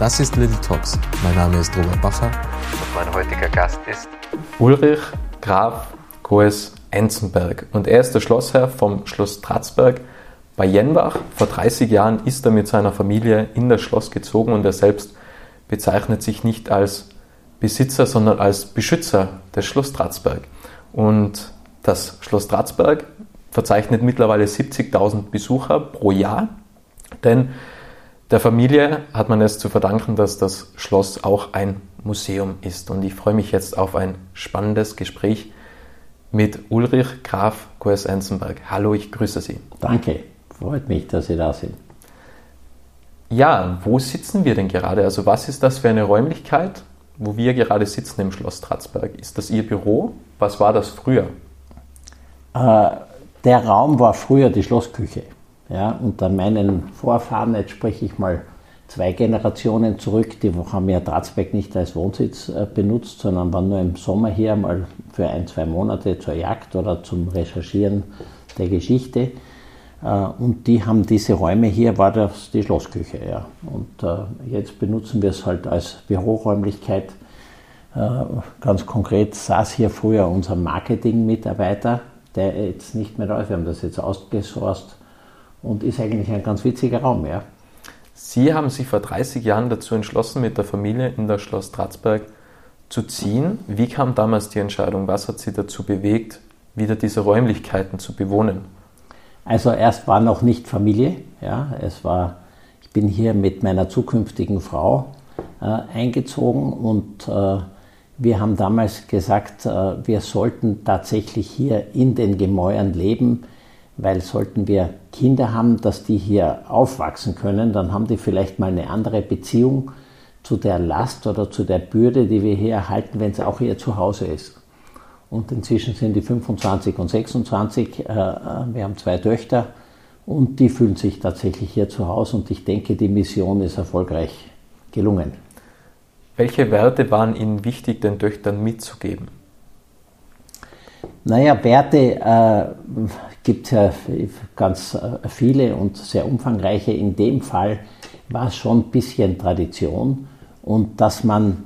Das ist Little Talks. Mein Name ist Robert Bacher und mein heutiger Gast ist Ulrich Graf Goes Enzenberg. Und er ist der Schlossherr vom Schloss Tratzberg bei Jenbach. Vor 30 Jahren ist er mit seiner Familie in das Schloss gezogen und er selbst bezeichnet sich nicht als Besitzer, sondern als Beschützer des Schloss Tratzberg. Und das Schloss Tratzberg verzeichnet mittlerweile 70.000 Besucher pro Jahr, denn der Familie hat man es zu verdanken, dass das Schloss auch ein Museum ist. Und ich freue mich jetzt auf ein spannendes Gespräch mit Ulrich Graf Goers-Enzenberg. Hallo, ich grüße Sie. Danke, freut mich, dass Sie da sind. Ja, wo sitzen wir denn gerade? Also was ist das für eine Räumlichkeit, wo wir gerade sitzen im Schloss Tratzberg? Ist das Ihr Büro? Was war das früher? Äh, der Raum war früher die Schlossküche. Ja, unter meinen Vorfahren, jetzt spreche ich mal zwei Generationen zurück, die haben ja Dratzberg nicht als Wohnsitz äh, benutzt, sondern waren nur im Sommer hier mal für ein, zwei Monate zur Jagd oder zum Recherchieren der Geschichte. Äh, und die haben diese Räume hier, war das die Schlossküche. Ja. Und äh, jetzt benutzen wir es halt als Büroräumlichkeit. Ganz konkret saß hier früher unser Marketing-Mitarbeiter, der jetzt nicht mehr da ist. Wir haben das jetzt ausgesourced und ist eigentlich ein ganz witziger Raum. Ja. Sie haben sich vor 30 Jahren dazu entschlossen, mit der Familie in das Schloss Tratzberg zu ziehen. Wie kam damals die Entscheidung? Was hat Sie dazu bewegt, wieder diese Räumlichkeiten zu bewohnen? Also erst war noch nicht Familie. Ja. Es war, ich bin hier mit meiner zukünftigen Frau äh, eingezogen und äh, wir haben damals gesagt, äh, wir sollten tatsächlich hier in den Gemäuern leben weil sollten wir Kinder haben, dass die hier aufwachsen können, dann haben die vielleicht mal eine andere Beziehung zu der Last oder zu der Bürde, die wir hier erhalten, wenn es auch ihr Zuhause ist. Und inzwischen sind die 25 und 26. Äh, äh, wir haben zwei Töchter und die fühlen sich tatsächlich hier zu Hause und ich denke, die Mission ist erfolgreich gelungen. Welche Werte waren Ihnen wichtig, den Töchtern mitzugeben? Naja, Werte äh, gibt es ja ganz äh, viele und sehr umfangreiche. In dem Fall war es schon ein bisschen Tradition und dass man,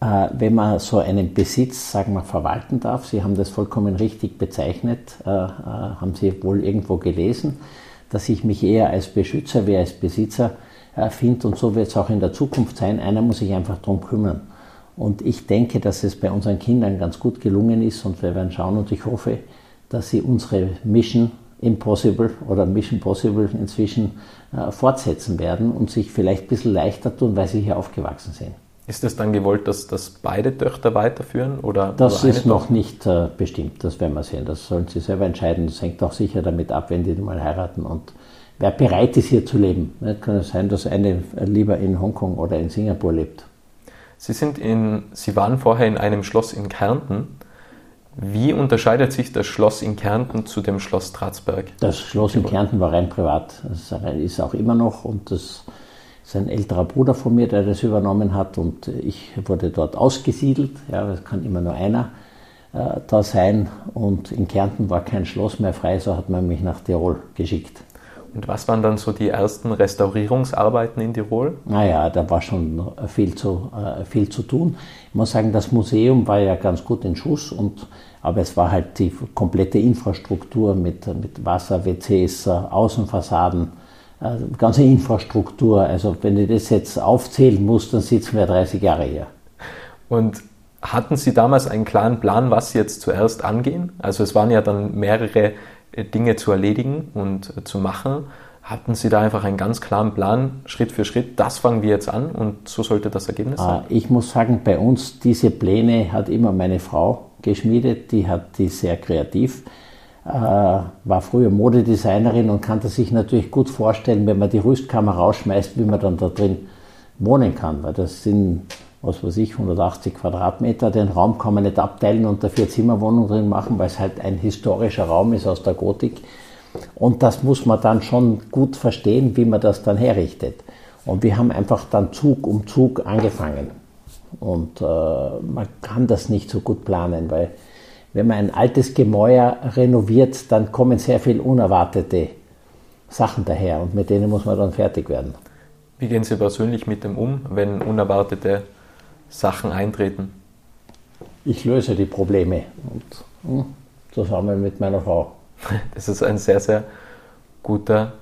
äh, wenn man so einen Besitz, sagen wir, verwalten darf, Sie haben das vollkommen richtig bezeichnet, äh, äh haben Sie wohl irgendwo gelesen, dass ich mich eher als Beschützer wie als Besitzer finde und so wird es auch in der Zukunft sein. Einer muss sich einfach darum kümmern. Und ich denke, dass es bei unseren Kindern ganz gut gelungen ist und wir werden schauen und ich hoffe, dass sie unsere Mission Impossible oder Mission Possible inzwischen äh, fortsetzen werden und sich vielleicht ein bisschen leichter tun, weil sie hier aufgewachsen sind. Ist es dann gewollt, dass, dass beide Töchter weiterführen? Oder das ist noch nicht äh, bestimmt, das werden wir sehen. Das sollen sie selber entscheiden. Das hängt auch sicher damit ab, wenn die mal heiraten und wer bereit ist, hier zu leben. Es kann es sein, dass eine lieber in Hongkong oder in Singapur lebt. Sie, sind in, Sie waren vorher in einem Schloss in Kärnten. Wie unterscheidet sich das Schloss in Kärnten zu dem Schloss Tratzberg? Das Schloss in Kärnten war rein privat. Das ist auch immer noch und das ist ein älterer Bruder von mir, der das übernommen hat und ich wurde dort ausgesiedelt. Ja, das kann immer nur einer äh, da sein und in Kärnten war kein Schloss mehr frei, so hat man mich nach Tirol geschickt. Und was waren dann so die ersten Restaurierungsarbeiten in Tirol? Naja, da war schon viel zu, äh, viel zu tun. Ich muss sagen, das Museum war ja ganz gut in Schuss, und, aber es war halt die komplette Infrastruktur mit, mit Wasser, WCs, Außenfassaden, äh, ganze Infrastruktur. Also wenn ich das jetzt aufzählen muss, dann sitzen wir 30 Jahre hier. Und hatten Sie damals einen klaren Plan, was Sie jetzt zuerst angehen? Also es waren ja dann mehrere äh, Dinge zu erledigen und äh, zu machen, hatten Sie da einfach einen ganz klaren Plan, Schritt für Schritt, das fangen wir jetzt an und so sollte das Ergebnis sein? Ah, ich muss sagen, bei uns diese Pläne hat immer meine Frau geschmiedet, die hat die sehr kreativ, äh, war früher Modedesignerin und kannte sich natürlich gut vorstellen, wenn man die Rüstkammer rausschmeißt, wie man dann da drin wohnen kann, weil das sind was weiß ich, 180 Quadratmeter. Den Raum kann man nicht abteilen und eine Vier-Zimmer-Wohnung drin machen, weil es halt ein historischer Raum ist aus der Gotik. Und das muss man dann schon gut verstehen, wie man das dann herrichtet. Und wir haben einfach dann Zug um Zug angefangen. Und äh, man kann das nicht so gut planen, weil wenn man ein altes Gemäuer renoviert, dann kommen sehr viele unerwartete Sachen daher und mit denen muss man dann fertig werden. Wie gehen Sie persönlich mit dem um, wenn unerwartete Sachen eintreten? Ich löse die Probleme und hm, zusammen mit meiner Frau. Das ist ein sehr, sehr guter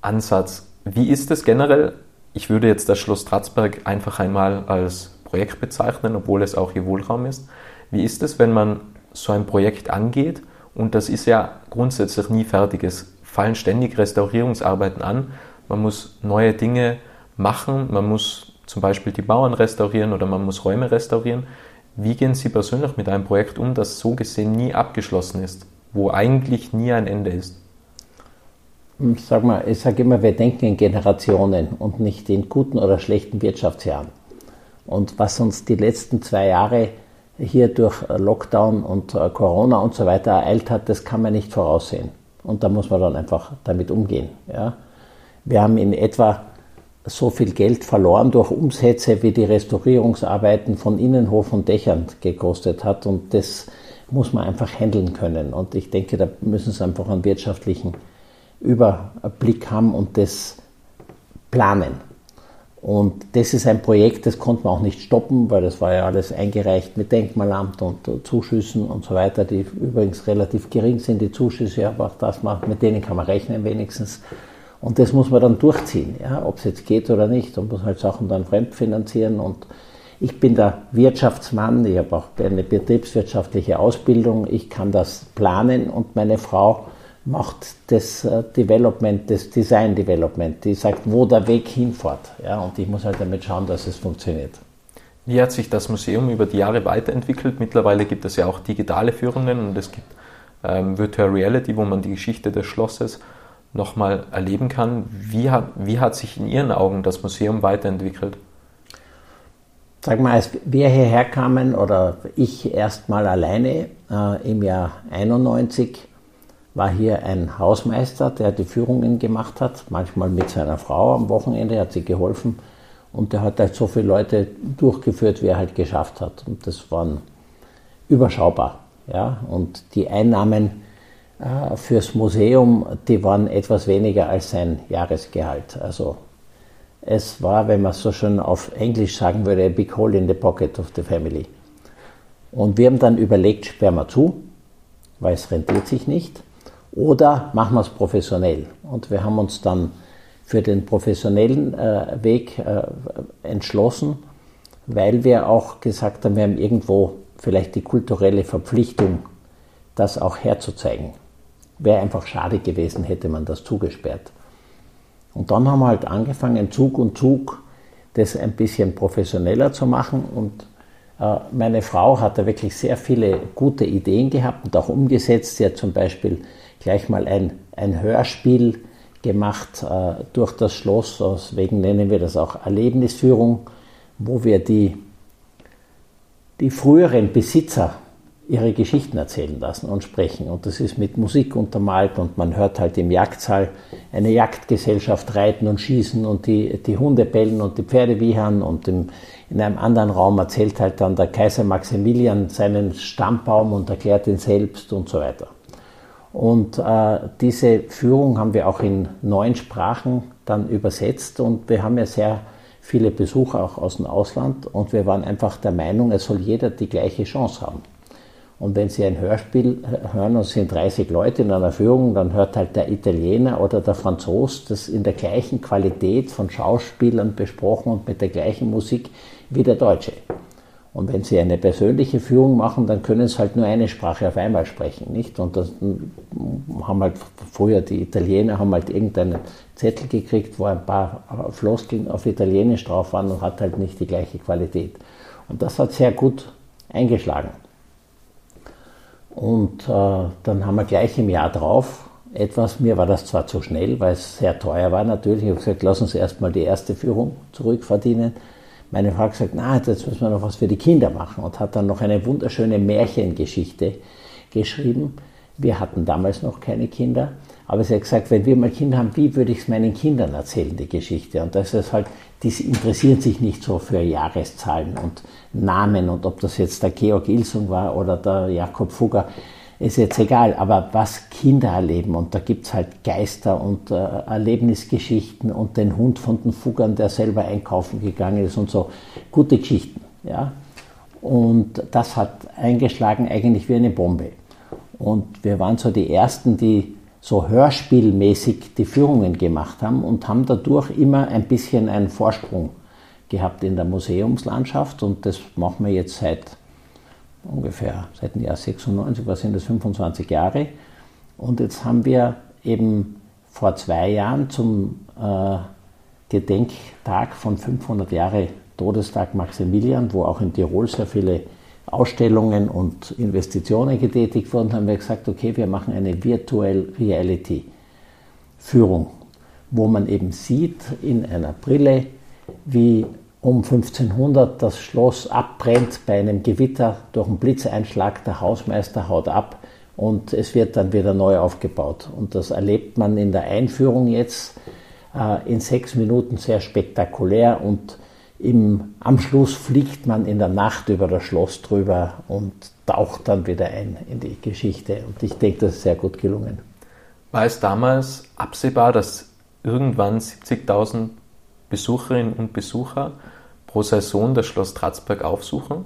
Ansatz. Wie ist es generell? Ich würde jetzt das Schloss Stratzberg einfach einmal als Projekt bezeichnen, obwohl es auch Ihr Wohlraum ist. Wie ist es, wenn man so ein Projekt angeht und das ist ja grundsätzlich nie fertig. Es fallen ständig Restaurierungsarbeiten an. Man muss neue Dinge machen. Man muss zum Beispiel die Mauern restaurieren oder man muss Räume restaurieren. Wie gehen Sie persönlich mit einem Projekt um, das so gesehen nie abgeschlossen ist, wo eigentlich nie ein Ende ist? Sag mal, ich sage immer, wir denken in Generationen und nicht in guten oder schlechten Wirtschaftsjahren. Und was uns die letzten zwei Jahre hier durch Lockdown und äh, Corona und so weiter ereilt hat, das kann man nicht voraussehen. Und da muss man dann einfach damit umgehen. Ja. Wir haben in etwa so viel Geld verloren durch Umsätze, wie die Restaurierungsarbeiten von Innenhof und Dächern gekostet hat. Und das muss man einfach handeln können. Und ich denke, da müssen Sie einfach einen wirtschaftlichen Überblick haben und das planen. Und das ist ein Projekt, das konnte man auch nicht stoppen, weil das war ja alles eingereicht mit Denkmalamt und Zuschüssen und so weiter, die übrigens relativ gering sind, die Zuschüsse, aber auch das macht, mit denen kann man rechnen wenigstens. Und das muss man dann durchziehen, ja, ob es jetzt geht oder nicht. Und muss halt Sachen dann fremdfinanzieren. Und ich bin der Wirtschaftsmann, ich habe auch eine betriebswirtschaftliche Ausbildung, ich kann das planen und meine Frau macht das äh, Development, das Design Development. Die sagt, wo der Weg hinfährt. Ja, und ich muss halt damit schauen, dass es funktioniert. Wie hat sich das Museum über die Jahre weiterentwickelt? Mittlerweile gibt es ja auch digitale Führungen und es gibt ähm, Virtual Reality, wo man die Geschichte des Schlosses nochmal erleben kann. Wie hat, wie hat sich in Ihren Augen das Museum weiterentwickelt? Sag mal, als wir hierher kamen oder ich erstmal alleine äh, im Jahr 91, war hier ein Hausmeister, der die Führungen gemacht hat, manchmal mit seiner Frau am Wochenende, hat sie geholfen und der hat halt so viele Leute durchgeführt, wie er halt geschafft hat. Und das waren überschaubar. Ja? Und die Einnahmen fürs Museum, die waren etwas weniger als sein Jahresgehalt. Also es war, wenn man so schön auf Englisch sagen würde, a big hole in the pocket of the family. Und wir haben dann überlegt, sperren wir zu, weil es rentiert sich nicht. Oder machen wir es professionell. Und wir haben uns dann für den professionellen äh, Weg äh, entschlossen, weil wir auch gesagt haben, wir haben irgendwo vielleicht die kulturelle Verpflichtung, das auch herzuzeigen. Wäre einfach schade gewesen, hätte man das zugesperrt. Und dann haben wir halt angefangen, Zug und Zug das ein bisschen professioneller zu machen. Und äh, meine Frau hat da wirklich sehr viele gute Ideen gehabt und auch umgesetzt. Sie hat zum Beispiel gleich mal ein, ein Hörspiel gemacht äh, durch das Schloss, deswegen nennen wir das auch Erlebnisführung, wo wir die, die früheren Besitzer ihre Geschichten erzählen lassen und sprechen. Und das ist mit Musik untermalt und man hört halt im Jagdsaal eine Jagdgesellschaft reiten und schießen und die, die Hunde bellen und die Pferde wiehern und im, in einem anderen Raum erzählt halt dann der Kaiser Maximilian seinen Stammbaum und erklärt ihn selbst und so weiter. Und äh, diese Führung haben wir auch in neun Sprachen dann übersetzt und wir haben ja sehr viele Besucher auch aus dem Ausland und wir waren einfach der Meinung, es soll jeder die gleiche Chance haben. Und wenn Sie ein Hörspiel hören und es sind 30 Leute in einer Führung, dann hört halt der Italiener oder der Franzos das in der gleichen Qualität von Schauspielern besprochen und mit der gleichen Musik wie der Deutsche. Und wenn Sie eine persönliche Führung machen, dann können Sie halt nur eine Sprache auf einmal sprechen, nicht? Und das haben halt früher die Italiener haben halt irgendeinen Zettel gekriegt, wo ein paar Floskeln auf Italienisch drauf waren und hat halt nicht die gleiche Qualität. Und das hat sehr gut eingeschlagen. Und äh, dann haben wir gleich im Jahr drauf etwas, mir war das zwar zu schnell, weil es sehr teuer war natürlich, ich habe gesagt, lassen Sie erstmal die erste Führung zurückverdienen. Meine Frau gesagt, na, jetzt müssen wir noch was für die Kinder machen. Und hat dann noch eine wunderschöne Märchengeschichte geschrieben. Wir hatten damals noch keine Kinder, aber sie hat gesagt, wenn wir mal Kinder haben, wie würde ich es meinen Kindern erzählen, die Geschichte? Und das ist halt, die interessieren sich nicht so für Jahreszahlen und Namen und ob das jetzt der Georg Ilsung war oder der Jakob Fugger ist jetzt egal, aber was Kinder erleben und da gibt es halt Geister und äh, Erlebnisgeschichten und den Hund von den Fuggern, der selber einkaufen gegangen ist und so, gute Geschichten. Ja? Und das hat eingeschlagen eigentlich wie eine Bombe. Und wir waren so die Ersten, die so hörspielmäßig die Führungen gemacht haben und haben dadurch immer ein bisschen einen Vorsprung gehabt in der Museumslandschaft und das machen wir jetzt seit ungefähr seit dem Jahr 96, was sind das 25 Jahre. Und jetzt haben wir eben vor zwei Jahren zum äh, Gedenktag von 500 Jahre Todestag Maximilian, wo auch in Tirol sehr viele Ausstellungen und Investitionen getätigt wurden, haben wir gesagt, okay, wir machen eine Virtual Reality Führung, wo man eben sieht in einer Brille, wie um 1500 das Schloss abbrennt bei einem Gewitter durch einen Blitzeinschlag, der Hausmeister haut ab und es wird dann wieder neu aufgebaut. Und das erlebt man in der Einführung jetzt äh, in sechs Minuten sehr spektakulär und im, am Schluss fliegt man in der Nacht über das Schloss drüber und taucht dann wieder ein in die Geschichte. Und ich denke, das ist sehr gut gelungen. War es damals absehbar, dass irgendwann 70.000 Besucherinnen und Besucher pro Saison das Schloss Tratzberg aufsuchen?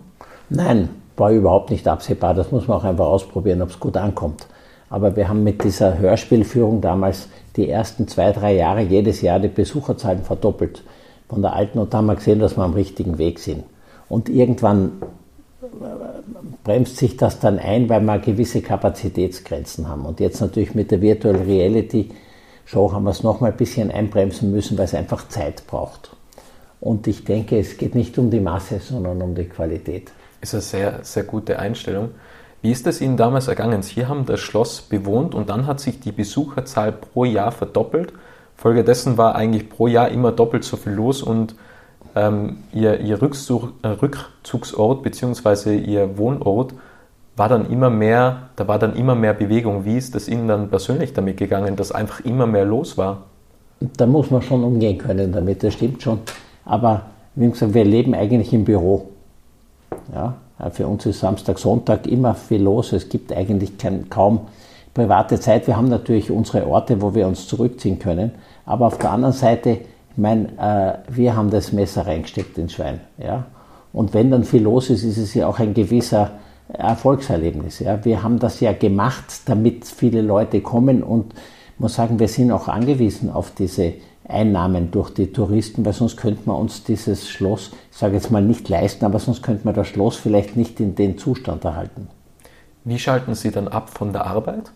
Nein, war überhaupt nicht absehbar. Das muss man auch einfach ausprobieren, ob es gut ankommt. Aber wir haben mit dieser Hörspielführung damals die ersten zwei, drei Jahre jedes Jahr die Besucherzahlen verdoppelt. Von der alten und da haben wir gesehen, dass wir am richtigen Weg sind. Und irgendwann äh, bremst sich das dann ein, weil wir gewisse Kapazitätsgrenzen haben. Und jetzt natürlich mit der Virtual Reality Show haben wir es nochmal ein bisschen einbremsen müssen, weil es einfach Zeit braucht. Und ich denke, es geht nicht um die Masse, sondern um die Qualität. Ist eine sehr, sehr gute Einstellung. Wie ist es Ihnen damals ergangen? Sie haben das Schloss bewohnt und dann hat sich die Besucherzahl pro Jahr verdoppelt. Folgedessen war eigentlich pro Jahr immer doppelt so viel los und ähm, Ihr, ihr Rücksuch, äh, Rückzugsort bzw. Ihr Wohnort war dann immer mehr, da war dann immer mehr Bewegung. Wie ist es Ihnen dann persönlich damit gegangen, dass einfach immer mehr los war? Da muss man schon umgehen können damit, das stimmt schon. Aber wie gesagt, wir leben eigentlich im Büro. Ja, für uns ist Samstag, Sonntag immer viel los. Es gibt eigentlich kein, kaum private Zeit. Wir haben natürlich unsere Orte, wo wir uns zurückziehen können. Aber auf der anderen Seite, ich meine, äh, wir haben das Messer reingesteckt ins Schwein. Ja? Und wenn dann viel los ist, ist es ja auch ein gewisser Erfolgserlebnis. Ja? Wir haben das ja gemacht, damit viele Leute kommen und ich muss sagen, wir sind auch angewiesen auf diese Einnahmen durch die Touristen, weil sonst könnte man uns dieses Schloss, ich sage jetzt mal nicht leisten, aber sonst könnte man das Schloss vielleicht nicht in den Zustand erhalten. Wie schalten Sie dann ab von der Arbeit?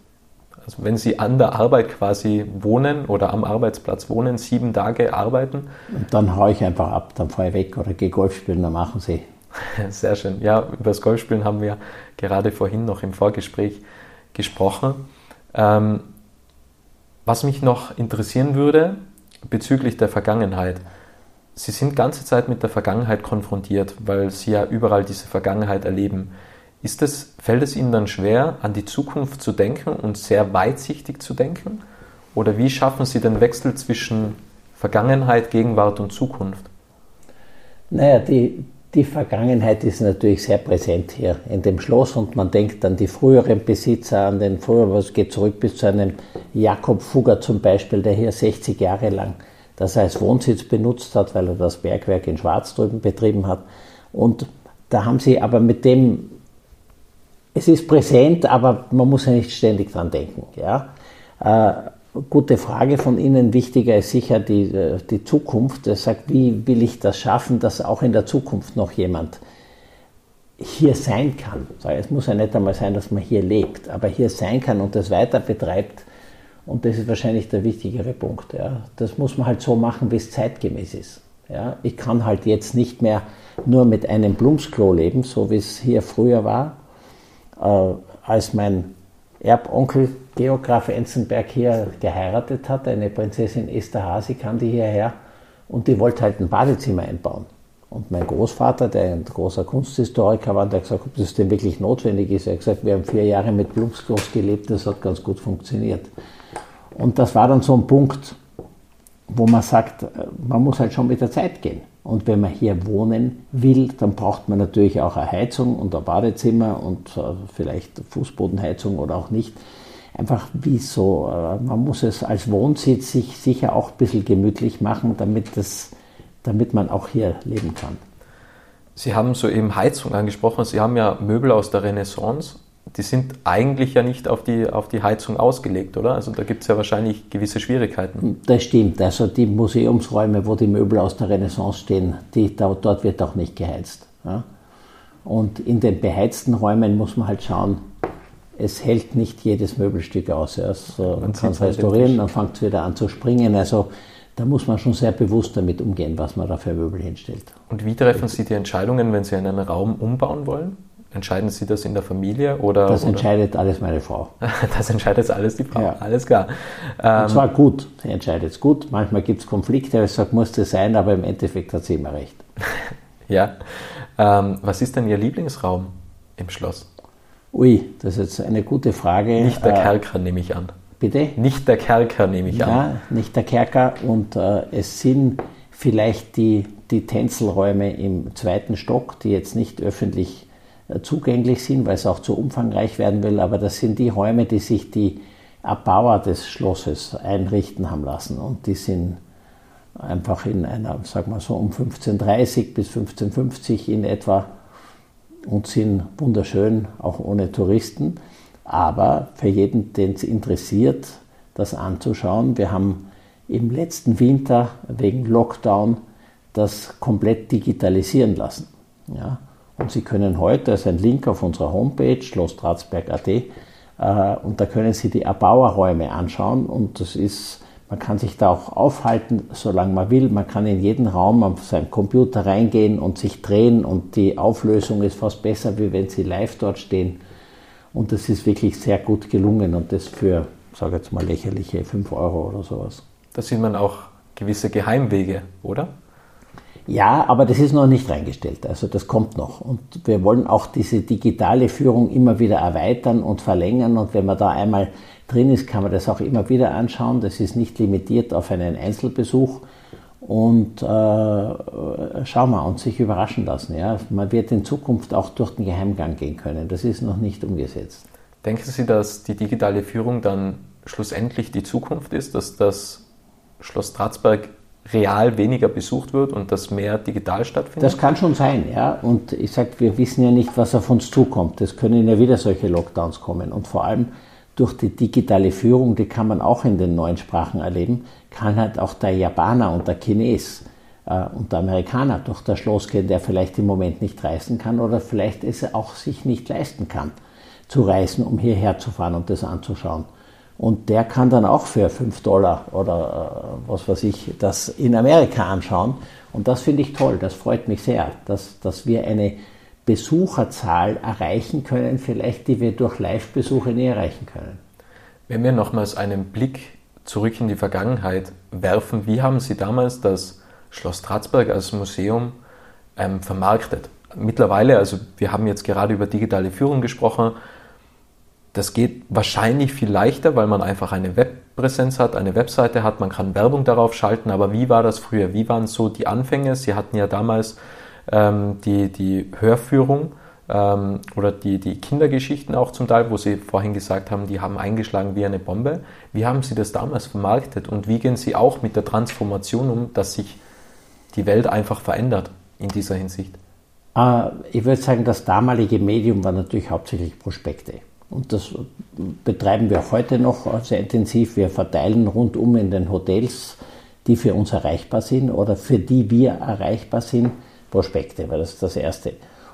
Also wenn Sie an der Arbeit quasi wohnen oder am Arbeitsplatz wohnen, sieben Tage arbeiten? Und dann haue ich einfach ab, dann fahre ich weg oder gehe Golf spielen, dann machen Sie. Sehr schön. Ja, über das Golfspielen haben wir gerade vorhin noch im Vorgespräch gesprochen. Ähm, was mich noch interessieren würde, bezüglich der Vergangenheit. Sie sind ganze Zeit mit der Vergangenheit konfrontiert, weil Sie ja überall diese Vergangenheit erleben. Ist es, fällt es Ihnen dann schwer, an die Zukunft zu denken und sehr weitsichtig zu denken? Oder wie schaffen Sie den Wechsel zwischen Vergangenheit, Gegenwart und Zukunft? Naja, die, die Vergangenheit ist natürlich sehr präsent hier in dem Schloss und man denkt an die früheren Besitzer, an den früheren, was geht zurück bis zu einem Jakob Fugger zum Beispiel, der hier 60 Jahre lang das als Wohnsitz benutzt hat, weil er das Bergwerk in Schwarz drüben betrieben hat. Und da haben sie aber mit dem, es ist präsent, aber man muss ja nicht ständig dran denken. Ja? Äh, gute Frage von Ihnen. Wichtiger ist sicher die, äh, die Zukunft. Er sagt, wie will ich das schaffen, dass auch in der Zukunft noch jemand hier sein kann. Es muss ja nicht einmal sein, dass man hier lebt, aber hier sein kann und das weiter betreibt. Und das ist wahrscheinlich der wichtigere Punkt. Ja. Das muss man halt so machen, wie es zeitgemäß ist. Ja. Ich kann halt jetzt nicht mehr nur mit einem Blumsklo leben, so wie es hier früher war, als mein Erbonkel Geograf Enzenberg hier geheiratet hat, eine Prinzessin Esther Hase kam die hierher und die wollte halt ein Badezimmer einbauen. Und mein Großvater, der ein großer Kunsthistoriker war, der hat gesagt, ob das denn wirklich notwendig ist. Er hat gesagt, wir haben vier Jahre mit Plumpsklos gelebt, das hat ganz gut funktioniert. Und das war dann so ein Punkt, wo man sagt, man muss halt schon mit der Zeit gehen. Und wenn man hier wohnen will, dann braucht man natürlich auch eine Heizung und ein Badezimmer und äh, vielleicht Fußbodenheizung oder auch nicht. Einfach wie so, äh, man muss es als Wohnsitz sich sicher auch ein bisschen gemütlich machen, damit, das, damit man auch hier leben kann. Sie haben soeben Heizung angesprochen. Sie haben ja Möbel aus der Renaissance die sind eigentlich ja nicht auf die, auf die Heizung ausgelegt, oder? Also da gibt es ja wahrscheinlich gewisse Schwierigkeiten. Das stimmt. Also die Museumsräume, wo die Möbel aus der Renaissance stehen, die, dort wird auch nicht geheizt. Ja? Und in den beheizten Räumen muss man halt schauen, es hält nicht jedes Möbelstück aus. Also man kann es halt restaurieren, dann fängt es wieder an zu springen. Also da muss man schon sehr bewusst damit umgehen, was man da für Möbel hinstellt. Und wie treffen Sie die Entscheidungen, wenn Sie einen Raum umbauen wollen? Entscheiden Sie das in der Familie oder? Das oder? entscheidet alles meine Frau. das entscheidet alles die Frau. Ja. Alles klar. Ähm, Und zwar gut. Sie entscheidet es gut. Manchmal gibt es Konflikte, ich sage, muss das sein, aber im Endeffekt hat sie immer recht. ja. Ähm, was ist denn Ihr Lieblingsraum im Schloss? Ui, das ist jetzt eine gute Frage. Nicht der äh, Kerker, nehme ich an. Bitte? Nicht der Kerker, nehme ich ja, an. Ja, nicht der Kerker. Und äh, es sind vielleicht die, die Tänzelräume im zweiten Stock, die jetzt nicht öffentlich zugänglich sind, weil es auch zu umfangreich werden will. Aber das sind die Räume, die sich die Erbauer des Schlosses einrichten haben lassen. Und die sind einfach in einer, sag mal so, um 1530 bis 1550 in etwa und sind wunderschön, auch ohne Touristen. Aber für jeden, den es interessiert, das anzuschauen, wir haben im letzten Winter wegen Lockdown das komplett digitalisieren lassen. Ja, und Sie können heute, da ist ein Link auf unserer Homepage, schlosstratsberg.at, äh, und da können Sie die Erbauerräume anschauen. Und das ist, man kann sich da auch aufhalten, solange man will. Man kann in jeden Raum auf seinen Computer reingehen und sich drehen und die Auflösung ist fast besser, wie wenn Sie live dort stehen. Und das ist wirklich sehr gut gelungen und das für, sage jetzt mal, lächerliche 5 Euro oder sowas. Da sieht man auch gewisse Geheimwege, oder? Ja, aber das ist noch nicht reingestellt. Also das kommt noch. Und wir wollen auch diese digitale Führung immer wieder erweitern und verlängern. Und wenn man da einmal drin ist, kann man das auch immer wieder anschauen. Das ist nicht limitiert auf einen Einzelbesuch. Und äh, schauen wir und sich überraschen lassen. Ja. Man wird in Zukunft auch durch den Geheimgang gehen können. Das ist noch nicht umgesetzt. Denken Sie, dass die digitale Führung dann schlussendlich die Zukunft ist, dass das Schloss Stratsberg real weniger besucht wird und dass mehr digital stattfindet? Das kann schon sein, ja. Und ich sage, wir wissen ja nicht, was auf uns zukommt. Es können ja wieder solche Lockdowns kommen. Und vor allem durch die digitale Führung, die kann man auch in den neuen Sprachen erleben, kann halt auch der Japaner und der Chines äh, und der Amerikaner durch das Schloss gehen, der vielleicht im Moment nicht reisen kann oder vielleicht es auch sich nicht leisten kann, zu reisen, um hierher zu fahren und das anzuschauen. Und der kann dann auch für 5 Dollar oder äh, was weiß ich, das in Amerika anschauen. Und das finde ich toll, das freut mich sehr, dass, dass wir eine Besucherzahl erreichen können, vielleicht die wir durch Live-Besuche nie erreichen können. Wenn wir nochmals einen Blick zurück in die Vergangenheit werfen, wie haben Sie damals das Schloss Stratsberg als Museum ähm, vermarktet? Mittlerweile, also wir haben jetzt gerade über digitale Führung gesprochen, das geht wahrscheinlich viel leichter, weil man einfach eine Webpräsenz hat, eine Webseite hat, man kann Werbung darauf schalten. Aber wie war das früher? Wie waren so die Anfänge? Sie hatten ja damals ähm, die, die Hörführung ähm, oder die, die Kindergeschichten auch zum Teil, wo Sie vorhin gesagt haben, die haben eingeschlagen wie eine Bombe. Wie haben Sie das damals vermarktet und wie gehen Sie auch mit der Transformation um, dass sich die Welt einfach verändert in dieser Hinsicht? Äh, ich würde sagen, das damalige Medium war natürlich hauptsächlich Prospekte. Und das betreiben wir auch heute noch sehr intensiv. Wir verteilen rundum in den Hotels, die für uns erreichbar sind oder für die wir erreichbar sind, Prospekte, weil das ist das Erste.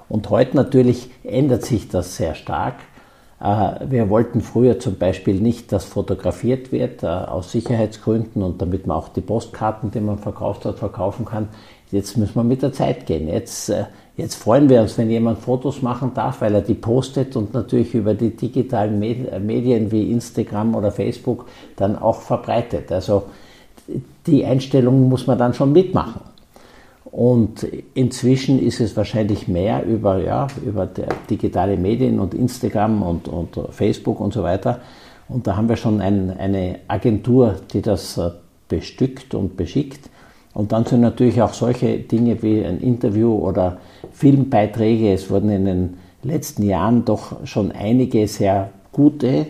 Und heute natürlich ändert sich das sehr stark. Äh, wir wollten früher zum Beispiel nicht, dass fotografiert wird, äh, aus Sicherheitsgründen und damit man auch die Postkarten, die man verkauft hat, verkaufen kann. Jetzt müssen wir mit der Zeit gehen. Jetzt äh, Jetzt freuen wir uns, wenn jemand Fotos machen darf, weil er die postet und natürlich über die digitalen Medien wie Instagram oder Facebook dann auch verbreitet. Also die Einstellung muss man dann schon mitmachen. Und inzwischen ist es wahrscheinlich mehr über, ja, über digitale Medien und Instagram und, und Facebook und so weiter. Und da haben wir schon ein, eine Agentur, die das äh, bestückt und beschickt. Und dann sind natürlich auch solche Dinge wie ein Interview oder Filmbeiträge. Es wurden in den letzten Jahren doch schon einige sehr gute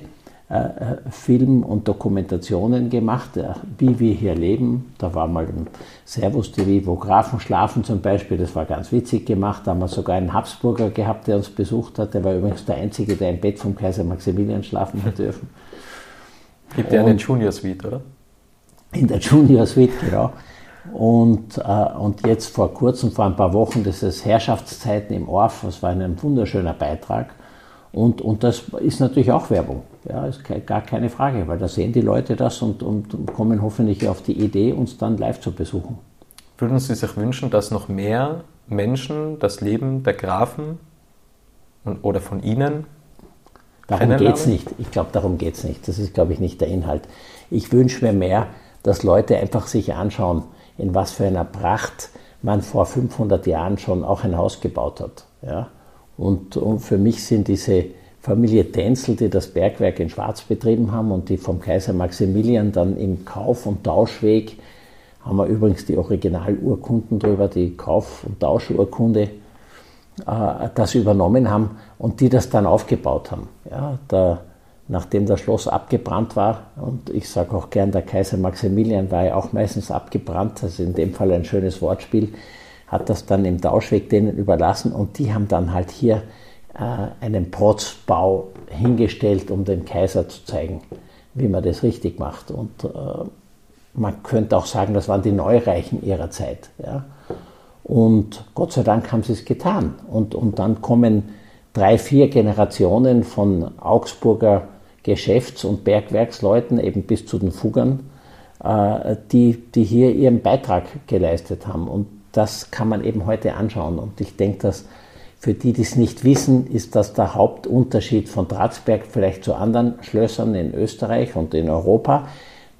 äh, äh, Film und Dokumentationen gemacht, äh, wie wir hier leben. Da war mal ein Servus TV, wo Grafen schlafen zum Beispiel, das war ganz witzig gemacht. Da haben wir sogar einen Habsburger gehabt, der uns besucht hat. Der war übrigens der Einzige, der im Bett vom Kaiser Maximilian schlafen hat dürfen. Gibt ja eine Junior Suite, oder? In der Junior Suite, genau. Und, äh, und jetzt vor kurzem, vor ein paar Wochen, das ist Herrschaftszeiten im Orf, das war ein wunderschöner Beitrag. Und, und das ist natürlich auch Werbung. Ja, ist gar keine Frage, weil da sehen die Leute das und, und kommen hoffentlich auf die Idee, uns dann live zu besuchen. Würden Sie sich wünschen, dass noch mehr Menschen das Leben der Grafen oder von Ihnen Darum geht es nicht. Ich glaube, darum geht es nicht. Das ist, glaube ich, nicht der Inhalt. Ich wünsche mir mehr, dass Leute einfach sich anschauen, in was für einer Pracht man vor 500 Jahren schon auch ein Haus gebaut hat. Ja? Und, und für mich sind diese Familie Tänzel, die das Bergwerk in Schwarz betrieben haben und die vom Kaiser Maximilian dann im Kauf- und Tauschweg, haben wir übrigens die Originalurkunden drüber, die Kauf- und Tauschurkunde, äh, das übernommen haben und die das dann aufgebaut haben. Ja, der, nachdem das Schloss abgebrannt war, und ich sage auch gern, der Kaiser Maximilian war ja auch meistens abgebrannt, also in dem Fall ein schönes Wortspiel, hat das dann im Tauschweg denen überlassen und die haben dann halt hier äh, einen Protzbau hingestellt, um dem Kaiser zu zeigen, wie man das richtig macht. Und äh, man könnte auch sagen, das waren die Neureichen ihrer Zeit. Ja? Und Gott sei Dank haben sie es getan. Und, und dann kommen drei, vier Generationen von Augsburger Geschäfts- und Bergwerksleuten, eben bis zu den Fuggern, äh, die, die hier ihren Beitrag geleistet haben. Und das kann man eben heute anschauen. Und ich denke, dass für die, die es nicht wissen, ist das der Hauptunterschied von Dratzberg vielleicht zu anderen Schlössern in Österreich und in Europa,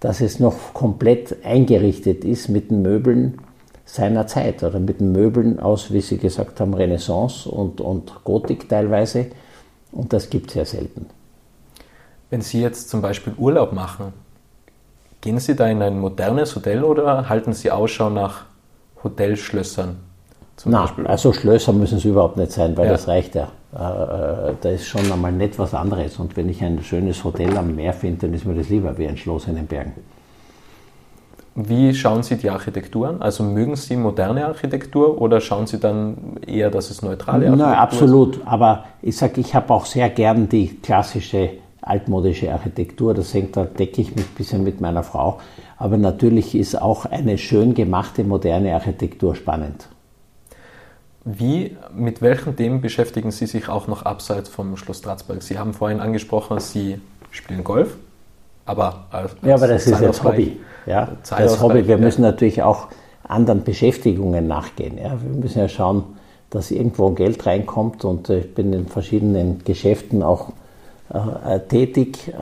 dass es noch komplett eingerichtet ist mit den Möbeln seiner Zeit oder mit den Möbeln aus, wie Sie gesagt haben, Renaissance und, und Gotik teilweise. Und das gibt es sehr selten. Wenn Sie jetzt zum Beispiel Urlaub machen, gehen Sie da in ein modernes Hotel oder halten Sie Ausschau nach Hotelschlössern. Na, also Schlösser müssen es überhaupt nicht sein, weil ja. das reicht ja. Äh, äh, da ist schon einmal nett was anderes. Und wenn ich ein schönes Hotel am Meer finde, dann ist mir das lieber wie ein Schloss in den Bergen. Wie schauen Sie die Architektur an? Also mögen Sie moderne Architektur oder schauen Sie dann eher, dass es neutrale Architektur Nein, absolut. Ist? Aber ich sage, ich habe auch sehr gern die klassische altmodische Architektur. Das hängt, da decke ich mich ein bisschen mit meiner Frau. Aber natürlich ist auch eine schön gemachte moderne Architektur spannend. Wie, mit welchen Themen beschäftigen Sie sich auch noch abseits vom Schloss Stratzberg? Sie haben vorhin angesprochen, Sie spielen Golf, aber als, Ja, aber das ist das Hobby. Ja, das Hobby. Wir müssen natürlich auch anderen Beschäftigungen nachgehen. Ja. Wir müssen ja schauen, dass irgendwo Geld reinkommt und ich bin in verschiedenen Geschäften auch äh, tätig, äh,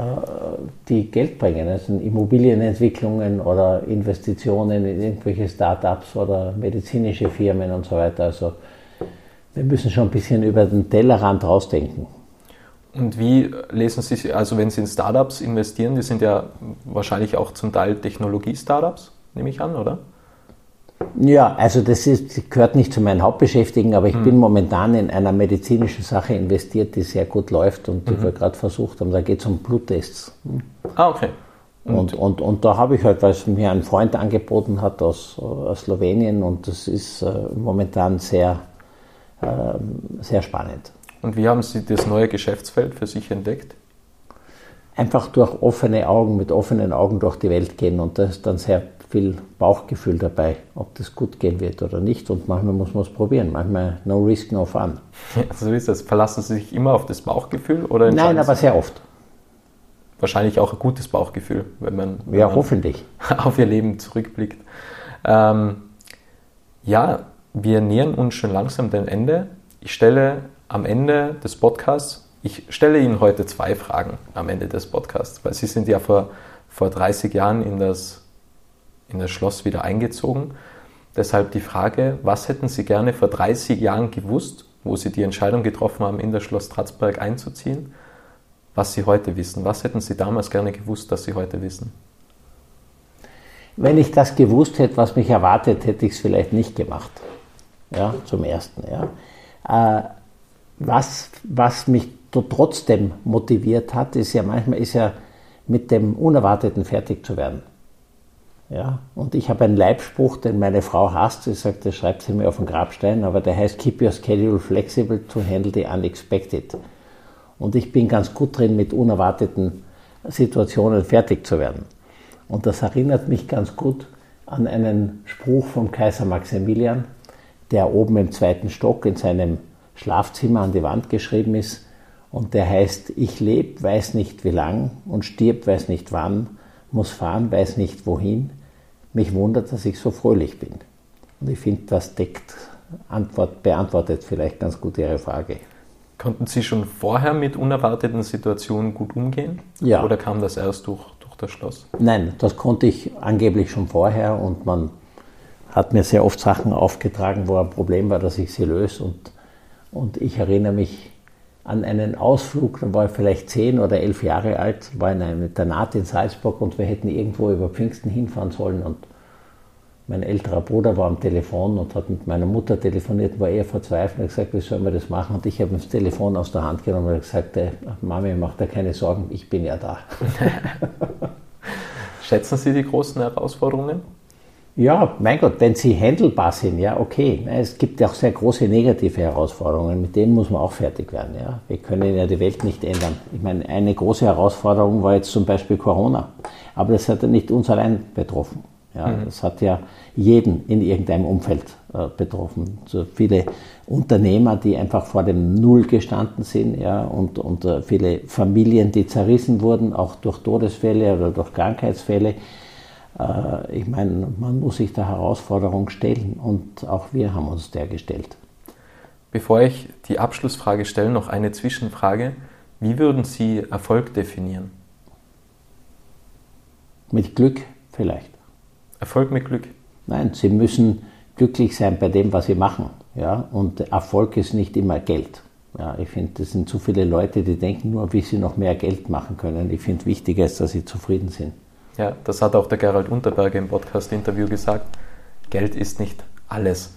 die Geld bringen. Sind Immobilienentwicklungen oder Investitionen in irgendwelche Start-ups oder medizinische Firmen und so weiter. Also wir müssen schon ein bisschen über den Tellerrand rausdenken. Und wie lesen Sie, also wenn Sie in Startups investieren, die sind ja wahrscheinlich auch zum Teil Technologie-Startups, nehme ich an, oder? Ja, also das ist, gehört nicht zu meinen Hauptbeschäftigen, aber ich mhm. bin momentan in einer medizinischen Sache investiert, die sehr gut läuft und die mhm. wir gerade versucht haben. Da geht es um Bluttests. Ah, okay. Und, und, und, und da habe ich halt, weil es mir ein Freund angeboten hat aus, aus Slowenien und das ist äh, momentan sehr, äh, sehr spannend. Und wie haben Sie das neue Geschäftsfeld für sich entdeckt? Einfach durch offene Augen, mit offenen Augen durch die Welt gehen und das ist dann sehr viel Bauchgefühl dabei, ob das gut gehen wird oder nicht. Und manchmal muss man es probieren. Manchmal no risk, no fun. Ja, so ist das. Verlassen Sie sich immer auf das Bauchgefühl? Oder Nein, aber sehr oft. Wahrscheinlich auch ein gutes Bauchgefühl, wenn man, wenn ja, man hoffentlich. auf Ihr Leben zurückblickt. Ähm, ja, wir nähern uns schon langsam dem Ende. Ich stelle am Ende des Podcasts, ich stelle Ihnen heute zwei Fragen am Ende des Podcasts, weil Sie sind ja vor, vor 30 Jahren in das in das Schloss wieder eingezogen. Deshalb die Frage, was hätten Sie gerne vor 30 Jahren gewusst, wo Sie die Entscheidung getroffen haben, in das Schloss Stratzberg einzuziehen, was Sie heute wissen? Was hätten Sie damals gerne gewusst, dass Sie heute wissen? Wenn ich das gewusst hätte, was mich erwartet, hätte ich es vielleicht nicht gemacht. Ja, zum Ersten. Ja. Äh, was, was mich trotzdem motiviert hat, ist ja manchmal ist ja mit dem Unerwarteten fertig zu werden. Ja, und ich habe einen Leibspruch, den meine Frau hasst. Sie sagt, das schreibt sie mir auf den Grabstein, aber der heißt Keep your schedule flexible to handle the unexpected. Und ich bin ganz gut drin, mit unerwarteten Situationen fertig zu werden. Und das erinnert mich ganz gut an einen Spruch vom Kaiser Maximilian, der oben im zweiten Stock in seinem Schlafzimmer an die Wand geschrieben ist. Und der heißt, ich lebe, weiß nicht wie lang und stirb, weiß nicht wann, muss fahren, weiß nicht wohin mich wundert, dass ich so fröhlich bin. Und ich finde, das deckt, Antwort, beantwortet vielleicht ganz gut Ihre Frage. Konnten Sie schon vorher mit unerwarteten Situationen gut umgehen? Ja. Oder kam das erst durch, durch das Schloss? Nein, das konnte ich angeblich schon vorher und man hat mir sehr oft Sachen aufgetragen, wo ein Problem war, dass ich sie löse. Und, und ich erinnere mich an einen Ausflug, da war ich vielleicht zehn oder elf Jahre alt, war in einem Internat in Salzburg und wir hätten irgendwo über Pfingsten hinfahren sollen und mein älterer Bruder war am Telefon und hat mit meiner Mutter telefoniert, war eher verzweifelt und hat gesagt, wie sollen wir das machen? Und ich habe das Telefon aus der Hand genommen und gesagt, äh, Mami, mach dir keine Sorgen, ich bin ja da. Schätzen Sie die großen Herausforderungen? Ja, mein Gott, wenn sie handelbar sind, ja, okay. Es gibt ja auch sehr große negative Herausforderungen, mit denen muss man auch fertig werden. Ja. Wir können ja die Welt nicht ändern. Ich meine, eine große Herausforderung war jetzt zum Beispiel Corona. Aber das hat ja nicht uns allein betroffen. Ja. Mhm. Das hat ja jeden in irgendeinem Umfeld äh, betroffen. So viele Unternehmer, die einfach vor dem Null gestanden sind, ja, und, und äh, viele Familien, die zerrissen wurden, auch durch Todesfälle oder durch Krankheitsfälle äh, ich meine, man muss sich der Herausforderung stellen und auch wir haben uns der gestellt. Bevor ich die Abschlussfrage stelle, noch eine Zwischenfrage. Wie würden Sie Erfolg definieren? Mit Glück vielleicht. Erfolg mit Glück? Nein, Sie müssen glücklich sein bei dem, was Sie machen. Ja? Und Erfolg ist nicht immer Geld. Ja, ich finde, das sind zu viele Leute, die denken nur, wie sie noch mehr Geld machen können. Ich finde, wichtiger ist, dass sie zufrieden sind. Ja, das hat auch der Gerald Unterberger im Podcast-Interview gesagt. Geld ist nicht alles.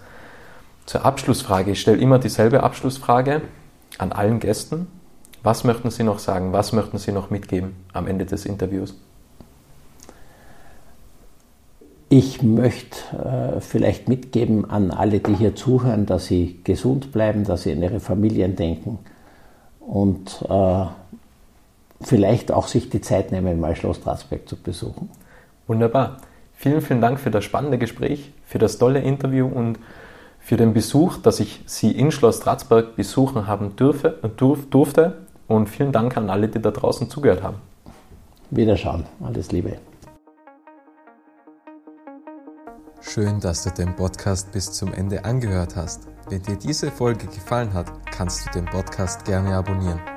Zur Abschlussfrage. Ich stelle immer dieselbe Abschlussfrage an allen Gästen. Was möchten Sie noch sagen? Was möchten Sie noch mitgeben am Ende des Interviews? Ich möchte äh, vielleicht mitgeben an alle, die hier zuhören, dass sie gesund bleiben, dass sie an ihre Familien denken und äh, vielleicht auch sich die Zeit nehmen, mal Schloss Straßberg zu besuchen. Wunderbar. Vielen, vielen Dank für das spannende Gespräch, für das tolle Interview und für den Besuch, dass ich Sie in Schloss Stratzberg besuchen haben dürfe, durf, durfte. Und vielen Dank an alle, die da draußen zugehört haben. Wiederschauen. Alles Liebe. Schön, dass du den Podcast bis zum Ende angehört hast. Wenn dir diese Folge gefallen hat, kannst du den Podcast gerne abonnieren.